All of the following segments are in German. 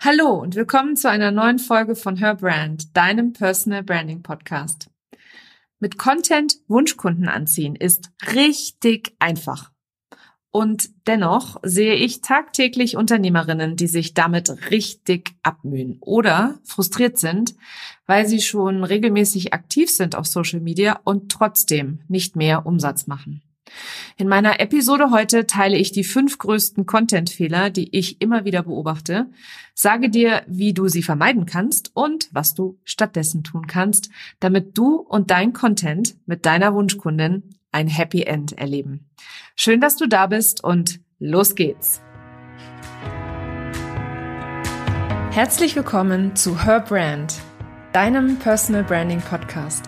Hallo und willkommen zu einer neuen Folge von Her Brand, deinem Personal Branding Podcast. Mit Content Wunschkunden anziehen ist richtig einfach. Und dennoch sehe ich tagtäglich Unternehmerinnen, die sich damit richtig abmühen oder frustriert sind, weil sie schon regelmäßig aktiv sind auf Social Media und trotzdem nicht mehr Umsatz machen. In meiner Episode heute teile ich die fünf größten Content-Fehler, die ich immer wieder beobachte, sage dir, wie du sie vermeiden kannst und was du stattdessen tun kannst, damit du und dein Content mit deiner Wunschkundin ein Happy End erleben. Schön, dass du da bist und los geht's. Herzlich willkommen zu Her Brand, deinem Personal Branding Podcast.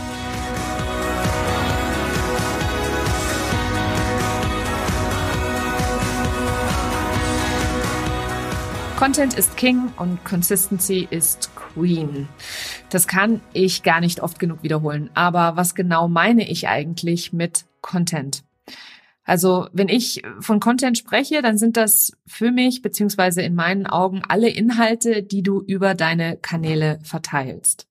Content ist King und Consistency ist Queen. Das kann ich gar nicht oft genug wiederholen. Aber was genau meine ich eigentlich mit Content? Also wenn ich von Content spreche, dann sind das für mich beziehungsweise in meinen Augen alle Inhalte, die du über deine Kanäle verteilst.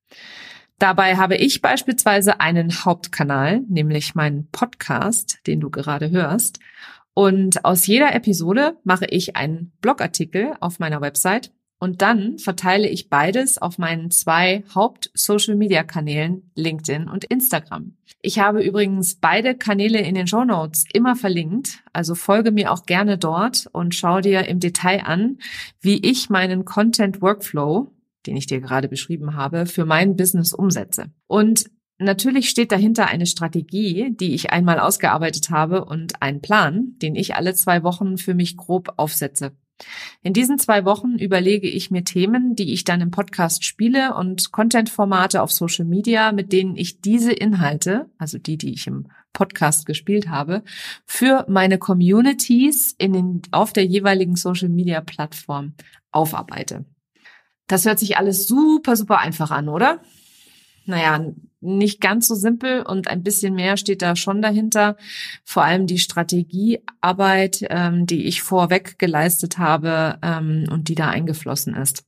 Dabei habe ich beispielsweise einen Hauptkanal, nämlich meinen Podcast, den du gerade hörst. Und aus jeder Episode mache ich einen Blogartikel auf meiner Website und dann verteile ich beides auf meinen zwei Haupt-Social-Media-Kanälen LinkedIn und Instagram. Ich habe übrigens beide Kanäle in den Show Notes immer verlinkt, also folge mir auch gerne dort und schau dir im Detail an, wie ich meinen Content Workflow, den ich dir gerade beschrieben habe, für mein Business umsetze. Und Natürlich steht dahinter eine Strategie, die ich einmal ausgearbeitet habe und einen Plan, den ich alle zwei Wochen für mich grob aufsetze. In diesen zwei Wochen überlege ich mir Themen, die ich dann im Podcast spiele und Content-Formate auf Social Media, mit denen ich diese Inhalte, also die, die ich im Podcast gespielt habe, für meine Communities in den, auf der jeweiligen Social Media Plattform aufarbeite. Das hört sich alles super, super einfach an, oder? Naja, nicht ganz so simpel und ein bisschen mehr steht da schon dahinter. Vor allem die Strategiearbeit, ähm, die ich vorweg geleistet habe ähm, und die da eingeflossen ist.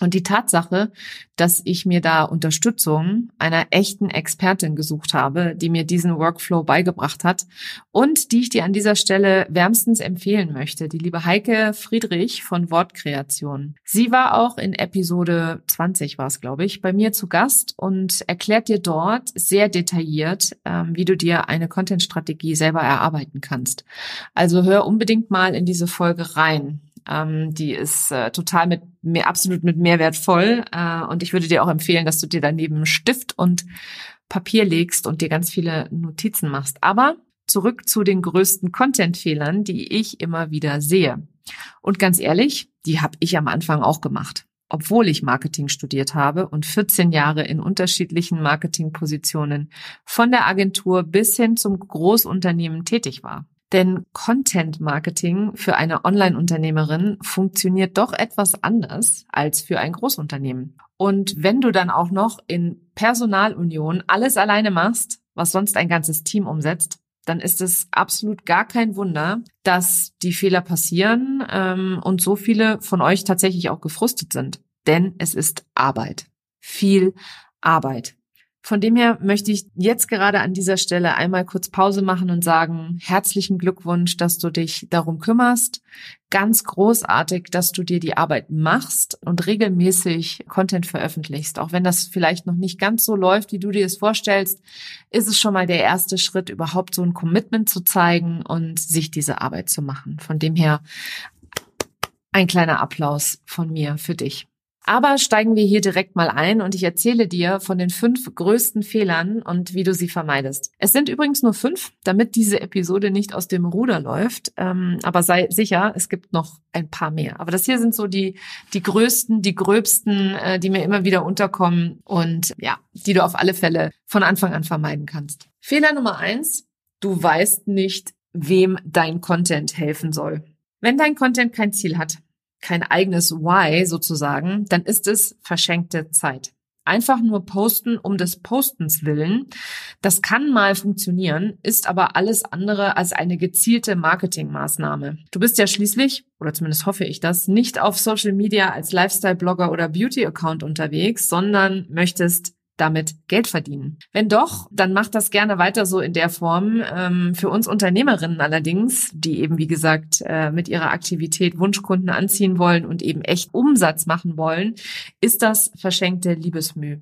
Und die Tatsache, dass ich mir da Unterstützung einer echten Expertin gesucht habe, die mir diesen Workflow beigebracht hat und die ich dir an dieser Stelle wärmstens empfehlen möchte, die liebe Heike Friedrich von Wortkreation. Sie war auch in Episode 20 war es, glaube ich, bei mir zu Gast und erklärt dir dort sehr detailliert, ähm, wie du dir eine Content-Strategie selber erarbeiten kannst. Also hör unbedingt mal in diese Folge rein. Ähm, die ist äh, total mit mir absolut mit Mehrwert voll. Äh, und ich würde dir auch empfehlen, dass du dir daneben Stift und Papier legst und dir ganz viele Notizen machst. Aber zurück zu den größten Content-Fehlern, die ich immer wieder sehe. Und ganz ehrlich, die habe ich am Anfang auch gemacht. Obwohl ich Marketing studiert habe und 14 Jahre in unterschiedlichen Marketingpositionen von der Agentur bis hin zum Großunternehmen tätig war. Denn Content Marketing für eine Online-Unternehmerin funktioniert doch etwas anders als für ein Großunternehmen. Und wenn du dann auch noch in Personalunion alles alleine machst, was sonst ein ganzes Team umsetzt, dann ist es absolut gar kein Wunder, dass die Fehler passieren ähm, und so viele von euch tatsächlich auch gefrustet sind. Denn es ist Arbeit. Viel Arbeit. Von dem her möchte ich jetzt gerade an dieser Stelle einmal kurz Pause machen und sagen, herzlichen Glückwunsch, dass du dich darum kümmerst. Ganz großartig, dass du dir die Arbeit machst und regelmäßig Content veröffentlichst. Auch wenn das vielleicht noch nicht ganz so läuft, wie du dir es vorstellst, ist es schon mal der erste Schritt, überhaupt so ein Commitment zu zeigen und sich diese Arbeit zu machen. Von dem her ein kleiner Applaus von mir für dich. Aber steigen wir hier direkt mal ein und ich erzähle dir von den fünf größten Fehlern und wie du sie vermeidest. Es sind übrigens nur fünf, damit diese Episode nicht aus dem Ruder läuft. Ähm, aber sei sicher, es gibt noch ein paar mehr. Aber das hier sind so die, die größten, die gröbsten, äh, die mir immer wieder unterkommen und ja, die du auf alle Fälle von Anfang an vermeiden kannst. Fehler Nummer eins. Du weißt nicht, wem dein Content helfen soll. Wenn dein Content kein Ziel hat, kein eigenes Why sozusagen, dann ist es verschenkte Zeit. Einfach nur posten um des Postens willen, das kann mal funktionieren, ist aber alles andere als eine gezielte Marketingmaßnahme. Du bist ja schließlich, oder zumindest hoffe ich das, nicht auf Social Media als Lifestyle-Blogger oder Beauty-Account unterwegs, sondern möchtest damit Geld verdienen. Wenn doch, dann macht das gerne weiter so in der Form. Ähm, für uns Unternehmerinnen allerdings, die eben wie gesagt äh, mit ihrer Aktivität Wunschkunden anziehen wollen und eben echt Umsatz machen wollen, ist das verschenkte Liebesmüh.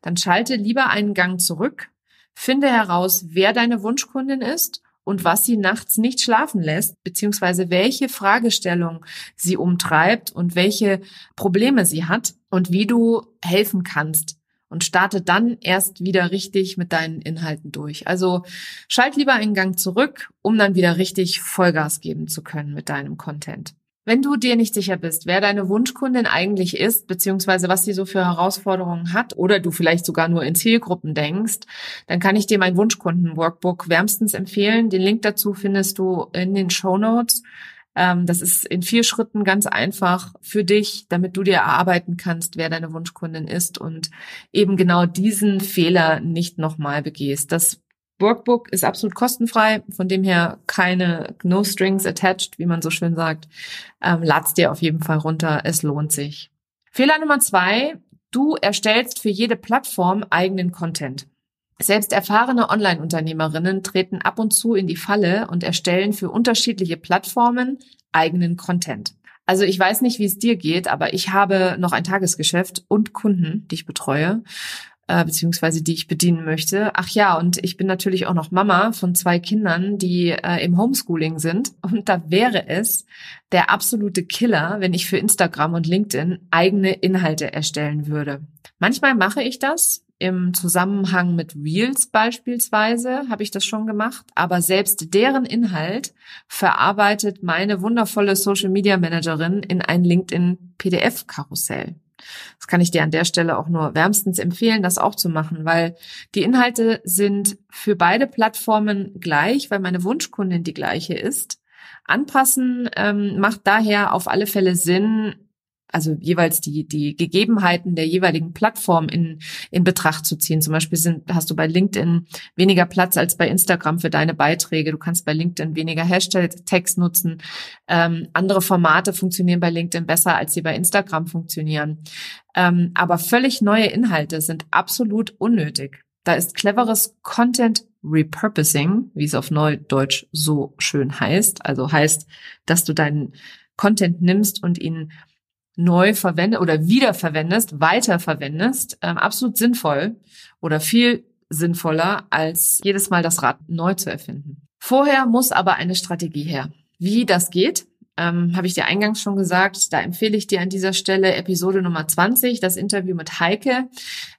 Dann schalte lieber einen Gang zurück, finde heraus, wer deine Wunschkundin ist und was sie nachts nicht schlafen lässt, beziehungsweise welche Fragestellung sie umtreibt und welche Probleme sie hat und wie du helfen kannst und starte dann erst wieder richtig mit deinen Inhalten durch. Also schalt lieber einen Gang zurück, um dann wieder richtig Vollgas geben zu können mit deinem Content. Wenn du dir nicht sicher bist, wer deine Wunschkundin eigentlich ist, beziehungsweise was sie so für Herausforderungen hat, oder du vielleicht sogar nur in Zielgruppen denkst, dann kann ich dir mein Wunschkunden-Workbook wärmstens empfehlen. Den Link dazu findest du in den Show Notes. Ähm, das ist in vier Schritten ganz einfach für dich, damit du dir erarbeiten kannst, wer deine Wunschkundin ist und eben genau diesen Fehler nicht nochmal begehst. Das Workbook ist absolut kostenfrei, von dem her keine No Strings attached, wie man so schön sagt. Ähm, lad's dir auf jeden Fall runter, es lohnt sich. Fehler Nummer zwei, du erstellst für jede Plattform eigenen Content. Selbst erfahrene Online-Unternehmerinnen treten ab und zu in die Falle und erstellen für unterschiedliche Plattformen eigenen Content. Also ich weiß nicht, wie es dir geht, aber ich habe noch ein Tagesgeschäft und Kunden, die ich betreue, äh, beziehungsweise die ich bedienen möchte. Ach ja, und ich bin natürlich auch noch Mama von zwei Kindern, die äh, im Homeschooling sind. Und da wäre es der absolute Killer, wenn ich für Instagram und LinkedIn eigene Inhalte erstellen würde. Manchmal mache ich das, im Zusammenhang mit Reels beispielsweise habe ich das schon gemacht, aber selbst deren Inhalt verarbeitet meine wundervolle Social Media Managerin in ein LinkedIn PDF Karussell. Das kann ich dir an der Stelle auch nur wärmstens empfehlen, das auch zu machen, weil die Inhalte sind für beide Plattformen gleich, weil meine Wunschkundin die gleiche ist. Anpassen ähm, macht daher auf alle Fälle Sinn, also jeweils die, die Gegebenheiten der jeweiligen Plattform in, in Betracht zu ziehen. Zum Beispiel sind, hast du bei LinkedIn weniger Platz als bei Instagram für deine Beiträge. Du kannst bei LinkedIn weniger Hashtag-Text nutzen. Ähm, andere Formate funktionieren bei LinkedIn besser, als sie bei Instagram funktionieren. Ähm, aber völlig neue Inhalte sind absolut unnötig. Da ist cleveres Content Repurposing, wie es auf Neudeutsch so schön heißt. Also heißt, dass du deinen Content nimmst und ihn neu verwendest oder wiederverwendest, weiterverwendest, ähm, absolut sinnvoll oder viel sinnvoller, als jedes Mal das Rad neu zu erfinden. Vorher muss aber eine Strategie her. Wie das geht, ähm, habe ich dir eingangs schon gesagt. Da empfehle ich dir an dieser Stelle Episode Nummer 20, das Interview mit Heike.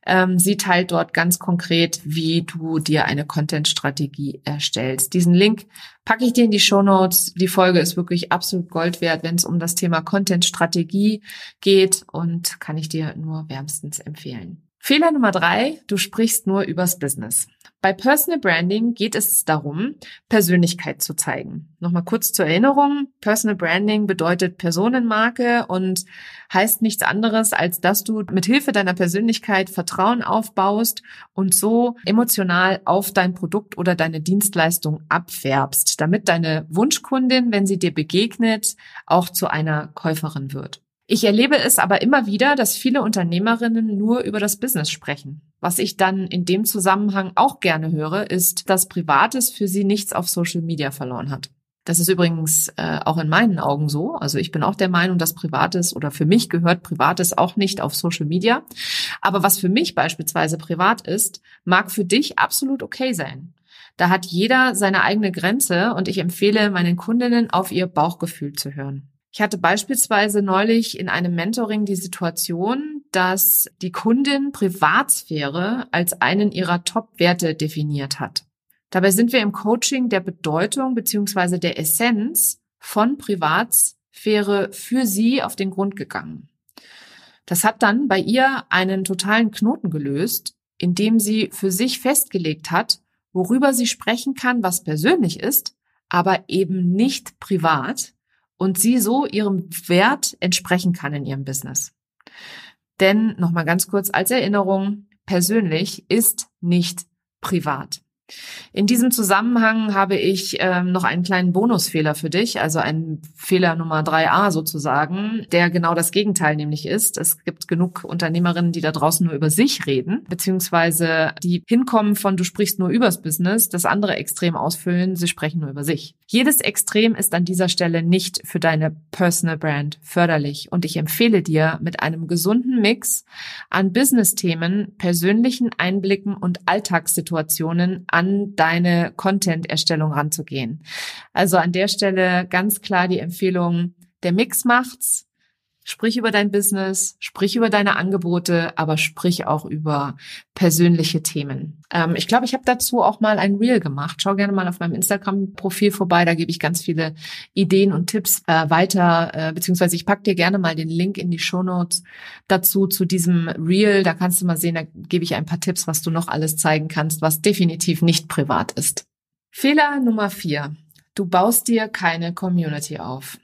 Ähm, sie teilt dort ganz konkret, wie du dir eine Content-Strategie erstellst. Diesen Link packe ich dir in die Show Notes. Die Folge ist wirklich absolut Gold wert, wenn es um das Thema Content-Strategie geht und kann ich dir nur wärmstens empfehlen. Fehler Nummer drei, du sprichst nur übers Business. Bei Personal Branding geht es darum, Persönlichkeit zu zeigen. Nochmal kurz zur Erinnerung. Personal Branding bedeutet Personenmarke und heißt nichts anderes, als dass du mit Hilfe deiner Persönlichkeit Vertrauen aufbaust und so emotional auf dein Produkt oder deine Dienstleistung abfärbst, damit deine Wunschkundin, wenn sie dir begegnet, auch zu einer Käuferin wird. Ich erlebe es aber immer wieder, dass viele Unternehmerinnen nur über das Business sprechen. Was ich dann in dem Zusammenhang auch gerne höre, ist, dass Privates für sie nichts auf Social Media verloren hat. Das ist übrigens äh, auch in meinen Augen so. Also ich bin auch der Meinung, dass Privates oder für mich gehört Privates auch nicht auf Social Media. Aber was für mich beispielsweise privat ist, mag für dich absolut okay sein. Da hat jeder seine eigene Grenze und ich empfehle meinen Kundinnen auf ihr Bauchgefühl zu hören. Ich hatte beispielsweise neulich in einem Mentoring die Situation, dass die Kundin Privatsphäre als einen ihrer Top-Werte definiert hat. Dabei sind wir im Coaching der Bedeutung beziehungsweise der Essenz von Privatsphäre für sie auf den Grund gegangen. Das hat dann bei ihr einen totalen Knoten gelöst, indem sie für sich festgelegt hat, worüber sie sprechen kann, was persönlich ist, aber eben nicht privat und sie so ihrem Wert entsprechen kann in ihrem Business. Denn nochmal ganz kurz als Erinnerung, persönlich ist nicht privat. In diesem Zusammenhang habe ich ähm, noch einen kleinen Bonusfehler für dich, also einen Fehler Nummer 3a sozusagen, der genau das Gegenteil nämlich ist. Es gibt genug Unternehmerinnen, die da draußen nur über sich reden, beziehungsweise die hinkommen von du sprichst nur übers Business, das andere Extrem ausfüllen, sie sprechen nur über sich. Jedes Extrem ist an dieser Stelle nicht für deine Personal Brand förderlich und ich empfehle dir mit einem gesunden Mix an Business-Themen, persönlichen Einblicken und Alltagssituationen an deine Content-Erstellung ranzugehen. Also an der Stelle ganz klar die Empfehlung, der Mix macht's. Sprich über dein Business, sprich über deine Angebote, aber sprich auch über persönliche Themen. Ähm, ich glaube, ich habe dazu auch mal ein Reel gemacht. Schau gerne mal auf meinem Instagram-Profil vorbei. Da gebe ich ganz viele Ideen und Tipps äh, weiter, äh, beziehungsweise ich pack dir gerne mal den Link in die Show Notes dazu zu diesem Reel. Da kannst du mal sehen, da gebe ich ein paar Tipps, was du noch alles zeigen kannst, was definitiv nicht privat ist. Fehler Nummer vier. Du baust dir keine Community auf.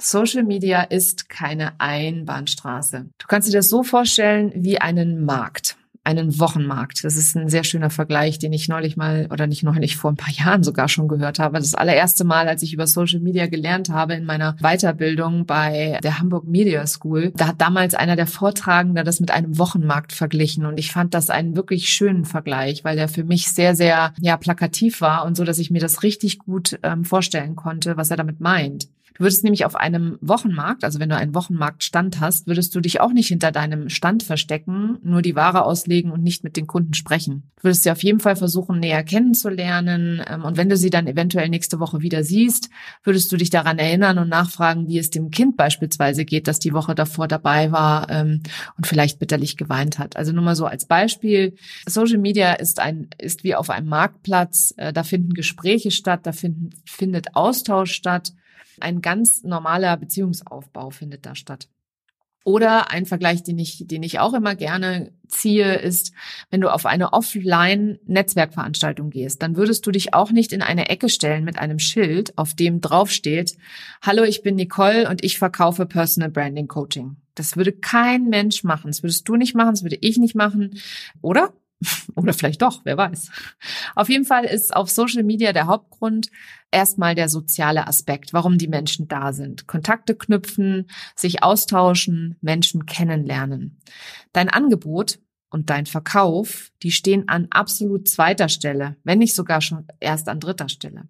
Social Media ist keine Einbahnstraße. Du kannst dir das so vorstellen wie einen Markt einen Wochenmarkt. Das ist ein sehr schöner Vergleich, den ich neulich mal oder nicht neulich vor ein paar Jahren sogar schon gehört habe. Das allererste Mal, als ich über Social Media gelernt habe in meiner Weiterbildung bei der Hamburg Media School, da hat damals einer der Vortragenden das mit einem Wochenmarkt verglichen und ich fand das einen wirklich schönen Vergleich, weil der für mich sehr, sehr ja plakativ war und so, dass ich mir das richtig gut ähm, vorstellen konnte, was er damit meint. Du würdest nämlich auf einem Wochenmarkt, also wenn du einen Wochenmarktstand hast, würdest du dich auch nicht hinter deinem Stand verstecken, nur die Ware auslegen und nicht mit den Kunden sprechen. Du würdest sie auf jeden Fall versuchen, näher kennenzulernen. Ähm, und wenn du sie dann eventuell nächste Woche wieder siehst, würdest du dich daran erinnern und nachfragen, wie es dem Kind beispielsweise geht, das die Woche davor dabei war ähm, und vielleicht bitterlich geweint hat. Also nur mal so als Beispiel. Social Media ist ein, ist wie auf einem Marktplatz. Äh, da finden Gespräche statt, da finden, findet Austausch statt. Ein ganz normaler Beziehungsaufbau findet da statt. Oder ein Vergleich, den ich, den ich auch immer gerne ziehe, ist, wenn du auf eine Offline-Netzwerkveranstaltung gehst, dann würdest du dich auch nicht in eine Ecke stellen mit einem Schild, auf dem draufsteht, Hallo, ich bin Nicole und ich verkaufe Personal Branding Coaching. Das würde kein Mensch machen. Das würdest du nicht machen, das würde ich nicht machen. Oder? Oder vielleicht doch, wer weiß. Auf jeden Fall ist auf Social Media der Hauptgrund erstmal der soziale Aspekt, warum die Menschen da sind. Kontakte knüpfen, sich austauschen, Menschen kennenlernen. Dein Angebot und dein Verkauf, die stehen an absolut zweiter Stelle, wenn nicht sogar schon erst an dritter Stelle.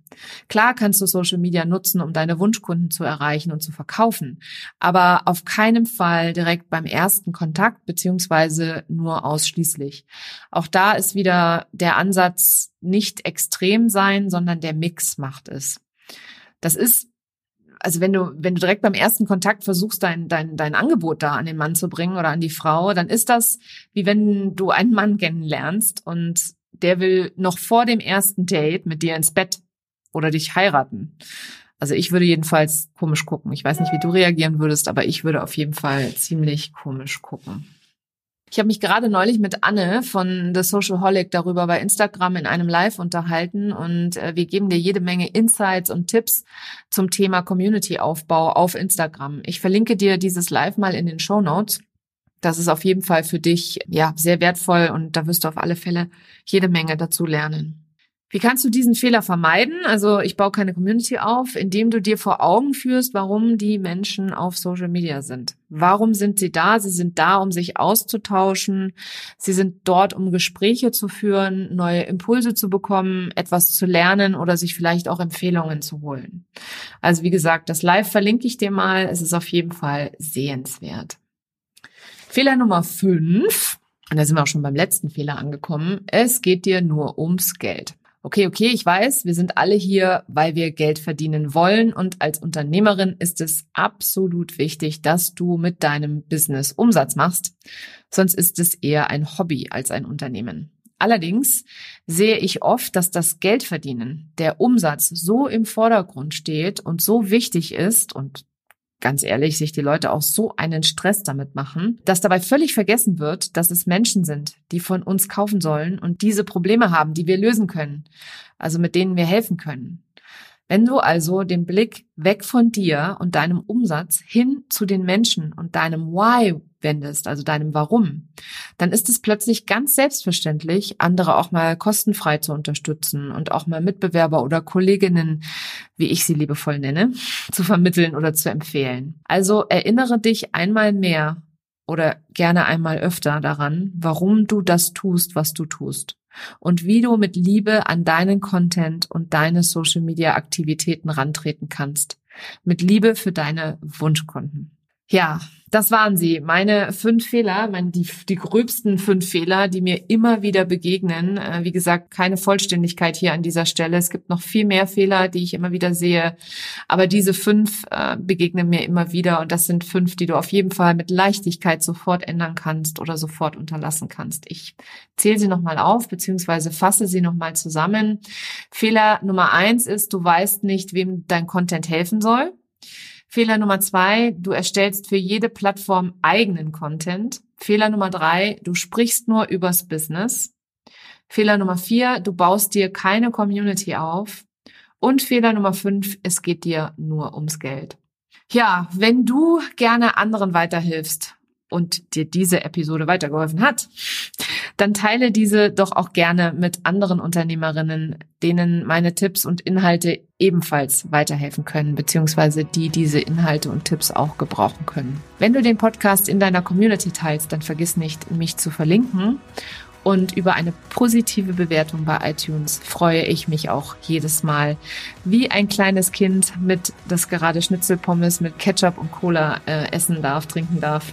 Klar kannst du Social Media nutzen, um deine Wunschkunden zu erreichen und zu verkaufen, aber auf keinen Fall direkt beim ersten Kontakt beziehungsweise nur ausschließlich. Auch da ist wieder der Ansatz nicht extrem sein, sondern der Mix macht es. Das ist also wenn du, wenn du direkt beim ersten Kontakt versuchst, dein, dein, dein Angebot da an den Mann zu bringen oder an die Frau, dann ist das wie wenn du einen Mann kennenlernst und der will noch vor dem ersten Date mit dir ins Bett oder dich heiraten. Also ich würde jedenfalls komisch gucken. Ich weiß nicht, wie du reagieren würdest, aber ich würde auf jeden Fall ziemlich komisch gucken. Ich habe mich gerade neulich mit Anne von The Social Holic darüber bei Instagram in einem Live unterhalten und äh, wir geben dir jede Menge Insights und Tipps zum Thema Community-Aufbau auf Instagram. Ich verlinke dir dieses Live mal in den Show Notes. Das ist auf jeden Fall für dich ja sehr wertvoll und da wirst du auf alle Fälle jede Menge dazu lernen. Wie kannst du diesen Fehler vermeiden? Also ich baue keine Community auf, indem du dir vor Augen führst, warum die Menschen auf Social Media sind. Warum sind sie da? Sie sind da, um sich auszutauschen. Sie sind dort, um Gespräche zu führen, neue Impulse zu bekommen, etwas zu lernen oder sich vielleicht auch Empfehlungen zu holen. Also wie gesagt, das Live verlinke ich dir mal. Es ist auf jeden Fall sehenswert. Fehler Nummer fünf. Und da sind wir auch schon beim letzten Fehler angekommen. Es geht dir nur ums Geld okay, okay, ich weiß, wir sind alle hier, weil wir Geld verdienen wollen und als Unternehmerin ist es absolut wichtig, dass du mit deinem Business Umsatz machst, sonst ist es eher ein Hobby als ein Unternehmen. Allerdings sehe ich oft, dass das Geldverdienen, der Umsatz so im Vordergrund steht und so wichtig ist und ganz ehrlich, sich die Leute auch so einen Stress damit machen, dass dabei völlig vergessen wird, dass es Menschen sind, die von uns kaufen sollen und diese Probleme haben, die wir lösen können, also mit denen wir helfen können. Wenn du also den Blick weg von dir und deinem Umsatz hin zu den Menschen und deinem Why wendest, also deinem Warum, dann ist es plötzlich ganz selbstverständlich, andere auch mal kostenfrei zu unterstützen und auch mal Mitbewerber oder Kolleginnen, wie ich sie liebevoll nenne, zu vermitteln oder zu empfehlen. Also erinnere dich einmal mehr oder gerne einmal öfter daran, warum du das tust, was du tust und wie du mit Liebe an deinen Content und deine Social Media Aktivitäten rantreten kannst. Mit Liebe für deine Wunschkunden. Ja, das waren sie. Meine fünf Fehler, meine, die, die gröbsten fünf Fehler, die mir immer wieder begegnen. Äh, wie gesagt, keine Vollständigkeit hier an dieser Stelle. Es gibt noch viel mehr Fehler, die ich immer wieder sehe. Aber diese fünf äh, begegnen mir immer wieder. Und das sind fünf, die du auf jeden Fall mit Leichtigkeit sofort ändern kannst oder sofort unterlassen kannst. Ich zähle sie nochmal auf, beziehungsweise fasse sie nochmal zusammen. Fehler Nummer eins ist, du weißt nicht, wem dein Content helfen soll. Fehler Nummer zwei, du erstellst für jede Plattform eigenen Content. Fehler Nummer drei, du sprichst nur übers Business. Fehler Nummer vier, du baust dir keine Community auf. Und Fehler Nummer fünf, es geht dir nur ums Geld. Ja, wenn du gerne anderen weiterhilfst und dir diese Episode weitergeholfen hat, dann teile diese doch auch gerne mit anderen Unternehmerinnen, denen meine Tipps und Inhalte ebenfalls weiterhelfen können, beziehungsweise die diese Inhalte und Tipps auch gebrauchen können. Wenn du den Podcast in deiner Community teilst, dann vergiss nicht, mich zu verlinken. Und über eine positive Bewertung bei iTunes freue ich mich auch jedes Mal, wie ein kleines Kind mit das gerade Schnitzelpommes mit Ketchup und Cola äh, essen darf, trinken darf.